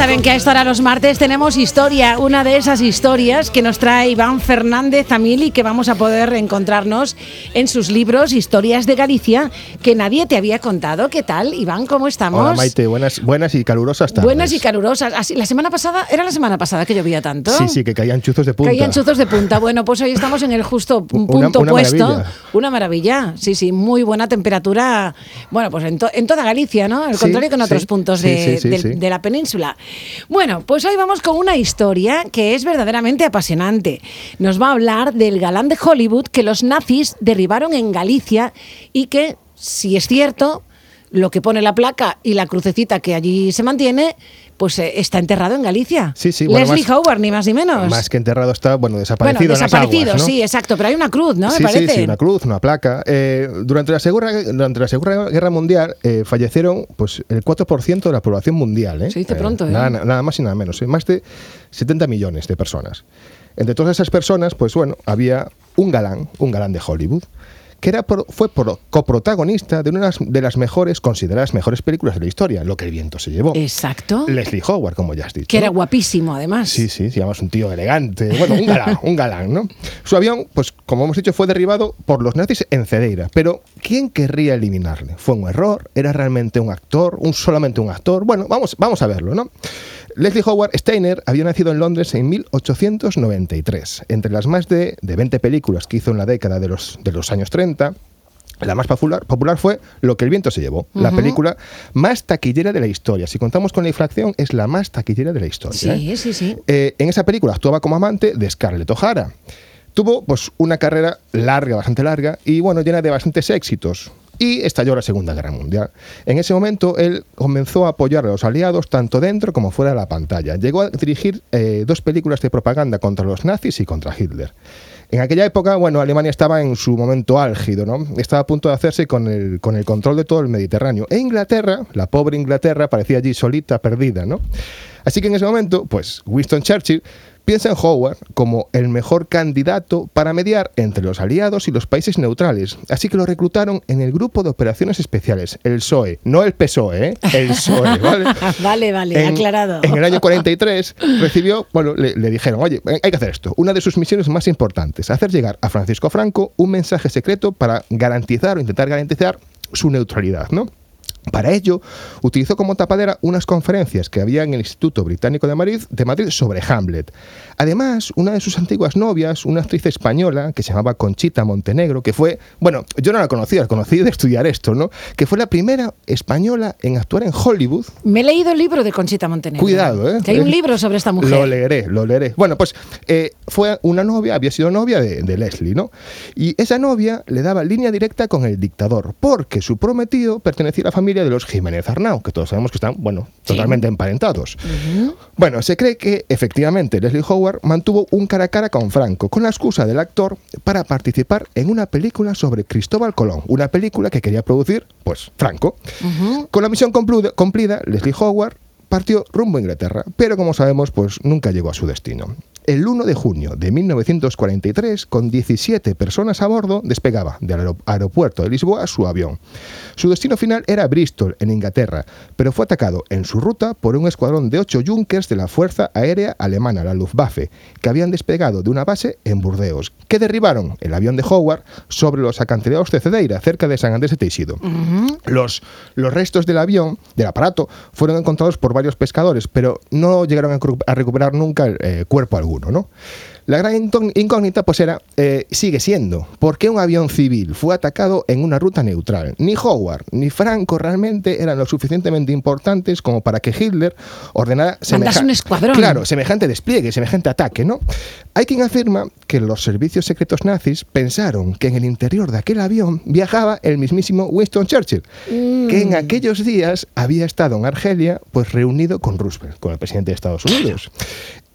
saben que a esta hora los martes tenemos historia, una de esas historias que nos trae Iván Fernández Amil y que vamos a poder encontrarnos en sus libros Historias de Galicia que nadie te había contado. ¿Qué tal, Iván? ¿Cómo estamos? Hola, Maite, buenas, buenas y calurosas tardes. Buenas y calurosas. Así, la semana pasada, ¿era la semana pasada que llovía tanto? Sí, sí, que caían chuzos de punta. Caían chuzos de punta. Bueno, pues hoy estamos en el justo punto Una- una puesto. maravilla. Una maravilla. Sí, sí, muy buena temperatura. Bueno, pues en, to- en toda Galicia, ¿no? Al Sí, contrario que en otros sí, puntos de, sí, sí. de la península. Bueno, pues hoy vamos con una historia que es verdaderamente apasionante. Nos va a hablar del galán de Hollywood que los nazis derribaron en Galicia y que, si es cierto, lo que pone la placa y la crucecita que allí se mantiene, pues eh, está enterrado en Galicia. Sí, sí, bueno, Leslie más- Howard, ni más ni menos. Más que enterrado está, bueno, bueno, desaparecido en las desaparecido, aguas, ¿no? sí, exacto, pero hay una cruz, ¿no? sí, Me parece. sí, sí, una cruz, una placa. Eh, durante, la segunda, durante la Segunda Guerra Mundial eh, fallecieron pues, el 4% de la población mundial. Se dice pronto, ¿eh? Nada, nada más y nada menos. Más de 70 millones de personas. Entre todas esas personas, pues bueno, había un galán, un galán de Hollywood, que era por- fue por- coprotagonista de una de las, mejores, consideradas mejores películas de la historia, Lo que el viento se llevó. Exacto. Leslie Howard, como ya has dicho. Que era guapísimo, además. Sí, sí, se llama un tío elegante. Bueno, un galán, un galán, ¿no? Su avión, pues como hemos dicho, fue derribado por los nazis en Cedeira. Pero, ¿quién querría eliminarle? ¿Fue un error? ¿Era realmente un actor? ¿Un solamente un actor? Bueno, vamos, vamos a verlo, ¿no? Leslie Howard Steiner había nacido en Londres en 1893. Entre las más de, de 20 películas que hizo en la década de los, de los años 30, la más popular, popular fue Lo que el viento se llevó, la película más taquillera de la historia. Si contamos con la inflación, es la más taquillera de la historia. ¿eh? Sí, sí, sí. Eh, en esa película actuaba como amante de Scarlett O'Hara. Tuvo pues una carrera larga, bastante larga y bueno, llena de bastantes éxitos. Y estalló la Segunda Guerra Mundial. En ese momento él comenzó a apoyar a los aliados tanto dentro como fuera de la pantalla. Llegó a dirigir eh, dos películas de propaganda contra los nazis y contra Hitler. En aquella época, bueno, Alemania estaba en su momento álgido, ¿no? Estaba a punto de hacerse con el, con el control de todo el Mediterráneo. E Inglaterra, la pobre Inglaterra, parecía allí solita, perdida, ¿no? Así que en ese momento, pues Winston Churchill piensa en Howard como el mejor candidato para mediar entre los aliados y los países neutrales. Así que lo reclutaron en el Grupo de Operaciones Especiales, el PSOE. No el PSOE, ¿eh? El PSOE, ¿vale? vale, vale, En- aclarado. En el año 43 recibió, bueno, le, le dijeron, oye, hay que hacer esto. Una de sus misiones más importantes, hacer llegar a Francisco Franco un mensaje secreto para garantizar o intentar garantizar su neutralidad, ¿no? Para ello, utilizó como tapadera unas conferencias que había en el Instituto Británico de Madrid, de Madrid sobre Hamlet. Además, una de sus antiguas novias, una actriz española que se llamaba Conchita Montenegro, que fue, bueno, yo no la conocía, la conocí de estudiar esto, ¿no? Que fue la primera española en actuar en Hollywood Me he leído el libro de Conchita Montenegro. Cuidado, ¿eh? Que hay un libro sobre esta mujer. Lo leeré, lo leeré. Bueno, pues eh, fue una novia, había sido novia de, de Leslie, ¿no? Y esa novia le daba línea directa con el dictador, porque su prometido pertenecía a la familia de los Jiménez Arnau, que todos sabemos que están, bueno, Sí. totalmente emparentados. Bueno, se cree que efectivamente Leslie Howard mantuvo un cara a cara con Franco, con la excusa del actor para participar en una película sobre Cristóbal Colón, una película que quería producir, pues, Franco. Con la misión cumplida, Leslie Howard partió rumbo a Inglaterra, pero como sabemos, pues nunca llegó a su destino. El 1 de junio de 1943, con 17 personas a bordo, despegaba del aero- aeropuerto de Lisboa su avión. Su destino final era Bristol, en Inglaterra, pero fue atacado en su ruta por un escuadrón de 8 Junkers de la Fuerza Aérea Alemana, la Luftwaffe, que habían despegado de una base en Burdeos, que derribaron el avión de Howard sobre los acantilados de Cedeira, cerca de San Andrés de Teixido. Los, los restos del avión, del aparato, fueron encontrados por varios pescadores, pero no llegaron a recuperar nunca el eh, cuerpo alguno, ¿no? La gran incógnita pues era, eh, sigue siendo, ¿por qué un avión civil fue atacado en una ruta neutral? Ni Howard ni Franco realmente eran lo suficientemente importantes como para que Hitler ordenara Mandase semeja- un escuadrón. Claro, semejante despliegue, semejante ataque, ¿no? Hay quien afirma que los servicios secretos nazis pensaron que en el interior de aquel avión viajaba el mismísimo Winston Churchill, que en aquellos días había estado en Argelia, pues reunido con Roosevelt, con el presidente de Estados Unidos.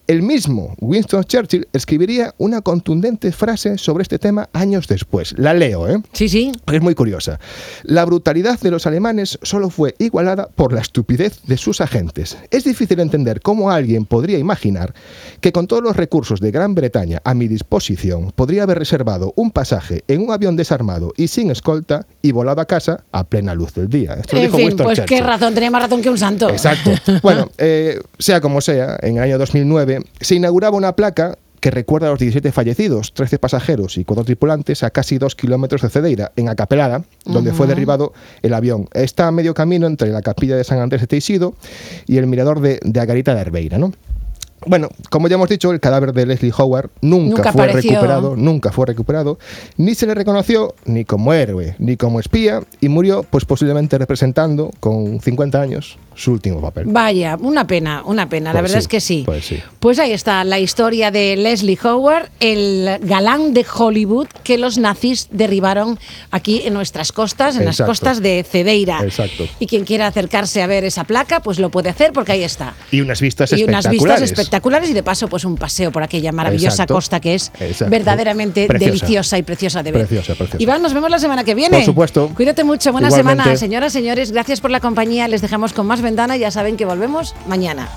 El mismo Winston Churchill escribiría una contundente frase sobre este tema años después. La leo, ¿eh? Sí, sí. Es muy curiosa. La brutalidad de los alemanes solo fue igualada por la estupidez de sus agentes. Es difícil entender cómo alguien podría imaginar que con todos los recursos de Gran Bretaña a mi disposición podría haber reservado un pasaje en un avión desarmado y sin escolta y volado a casa a plena luz del día. Esto en dijo fin, pues qué razón, tenía más razón que un santo. Exacto. Bueno, eh, sea como sea, en el año 2009 se inauguraba una placa que recuerda a los 17 fallecidos, 13 pasajeros y 4 tripulantes a casi 2 kilómetros de Cedeira, en Acapelada, donde fue derribado el avión. Está a medio camino entre la capilla de San Andrés de Teixido y el mirador de, de Agarita de Herbeira, ¿no? Bueno, como ya hemos dicho, el cadáver de Leslie Howard nunca, fue recuperado, nunca fue recuperado, ni se le reconoció ni como héroe, ni como espía, y murió, pues posiblemente representando, con 50 años, su último papel. Vaya, una pena, una pena, la pues verdad es que sí. Pues sí. Pues ahí está la historia de Leslie Howard, el galán de Hollywood que los nazis derribaron aquí en nuestras costas, en las costas de Cedeira. Exacto. Y quien quiera acercarse a ver esa placa, pues lo puede hacer porque ahí está. Y unas vistas y espectaculares. unas vistas espectaculares y de paso pues un paseo por aquella maravillosa costa que es verdaderamente deliciosa y preciosa de ver. Preciosa, preciosa. Iván, nos vemos la semana que viene. Por supuesto. Cuídate mucho, buena semana. Señoras, señores, gracias por la compañía. Les dejamos con más ventana. Ya saben que volvemos mañana.